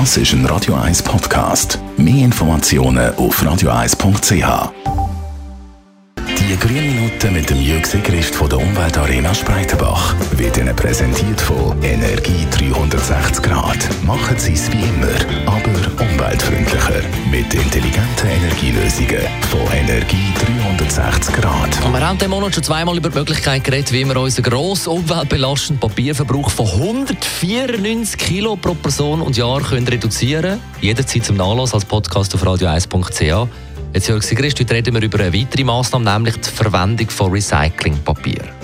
Das ist ein Radio 1 Podcast. Mehr Informationen auf radio1.ch. Die grünen Minuten mit dem Jürgen Christ von der Umweltarena Spreitenbach wird Ihnen präsentiert von Energie 360 Grad. Machen Sie es wie immer, aber umweltfreundlicher. Mit intelligenten Energielösungen von Energie 360 Grad. Und wir haben im Monat schon zweimal über die Möglichkeit geredet, wie wir unseren grossen umweltbelastenden Papierverbrauch von 194 Kilo pro Person und Jahr können reduzieren. Jederzeit zum Nachlass als Podcast auf radio1.ch. Jetzt, Jörg Sigrist, heute reden wir über eine weitere Massnahme, nämlich die Verwendung von Recyclingpapier.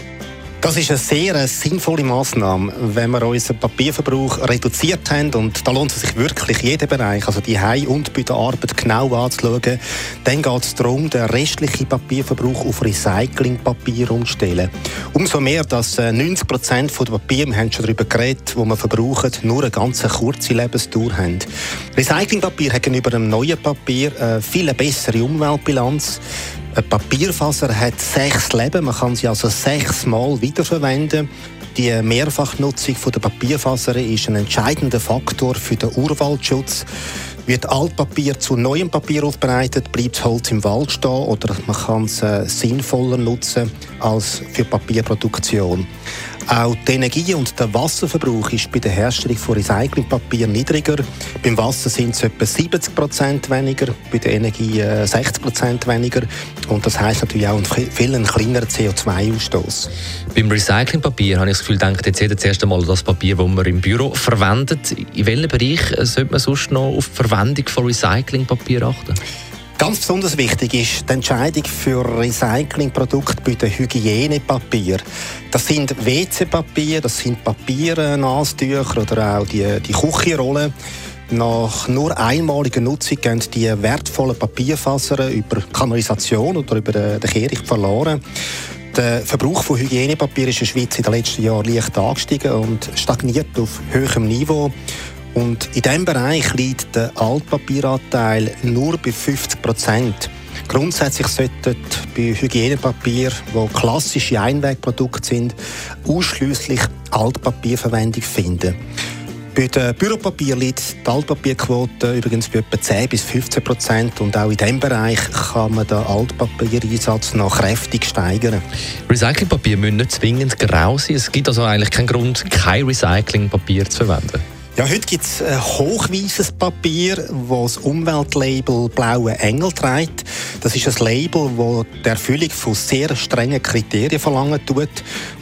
Das ist eine sehr sinnvolle Maßnahme, wenn wir unseren Papierverbrauch reduziert haben. Und da lohnt es sich wirklich, jeden Bereich, also die Heim- und bei der Arbeit genau anzuschauen. Dann geht es darum, den restlichen Papierverbrauch auf Recyclingpapier umzustellen. Umso mehr, dass 90 äh, Prozent der Papier, wir haben schon darüber geredet, wo wir verbrauchen, nur eine ganz kurze Lebensdauer haben. Recyclingpapier hat gegenüber einem neuen Papier eine äh, viel bessere Umweltbilanz. Eine Papierfaser hat sechs Leben, man kann sie also sechsmal wiederverwenden. Die Mehrfachnutzung der Papierfaser ist ein entscheidender Faktor für den Urwaldschutz. Wird Altpapier zu neuem Papier aufbereitet, bleibt Holz im Wald stehen oder man kann es äh, sinnvoller nutzen als für Papierproduktion. Auch die Energie und der Wasserverbrauch ist bei der Herstellung von Recyclingpapier niedriger. Beim Wasser sind es etwa 70 Prozent weniger, bei der Energie 60 äh, Prozent weniger. Und das heißt natürlich auch einen viel kleineren CO2-Ausstoß. Beim Recyclingpapier habe ich das Gefühl, denkt jetzt jeder zuerst einmal das Papier, das man im Büro verwendet. In welchem Bereich sollte man sonst noch auf die Verwendung von Recyclingpapier achten? Ganz besonders wichtig ist die Entscheidung für Recyclingprodukte bei den Hygienepapier. Das sind WC-Papier, das sind Papiere, Nasentücher oder auch die, die Küchenrollen. Nach nur einmaliger Nutzung gehen die wertvollen Papierfasern über Kanalisation oder über den Kehricht verloren. Der Verbrauch von Hygienepapier ist in der Schweiz in den letzten Jahren leicht angestiegen und stagniert auf höherem Niveau. Und in diesem Bereich liegt der Altpapieranteil nur bei 50 Prozent. Grundsätzlich sollten bei Hygienepapier, wo klassische Einwegprodukte sind, ausschließlich Altpapierverwendung finden. Bei dem Büropapier liegt die Altpapierquote übrigens bei etwa 10 bis 15 Prozent und auch in diesem Bereich kann man den Altpapiereinsatz noch kräftig steigern. Recyclingpapier muss nicht zwingend grau sein. Es gibt also eigentlich keinen Grund, kein Recyclingpapier zu verwenden. Ja, heute gibt es ein hochweißes Papier, das das Umweltlabel Blaue Engel trägt. Das ist ein Label, das die Erfüllung von sehr strengen Kriterien verlangen tut.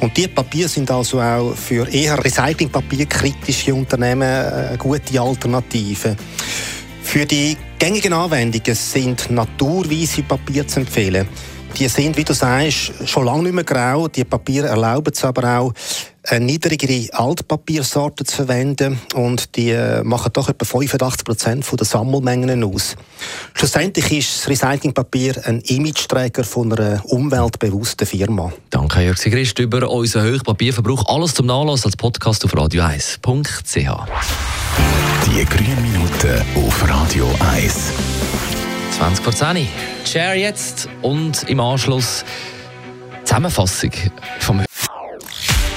Und diese Papiere sind also auch für eher Recyclingpapierkritische Unternehmen eine gute Alternative. Für die gängigen Anwendungen sind naturweise Papier zu empfehlen. Die sind, wie du sagst, schon lange nicht mehr grau. Die Papiere erlauben es aber auch, eine niedrigere Altpapiersorte zu verwenden und die äh, machen doch etwa 85 Prozent der Sammelmengen aus. Schlussendlich ist das Recyclingpapier ein Imageträger von einer umweltbewussten Firma. Danke, Jörg Sigrist, über unseren hohen Papierverbrauch. Alles zum Nachlass als Podcast auf radio1.ch. Die grünen Minuten auf Radio 1. 20 vor 10. Share jetzt und im Anschluss Zusammenfassung vom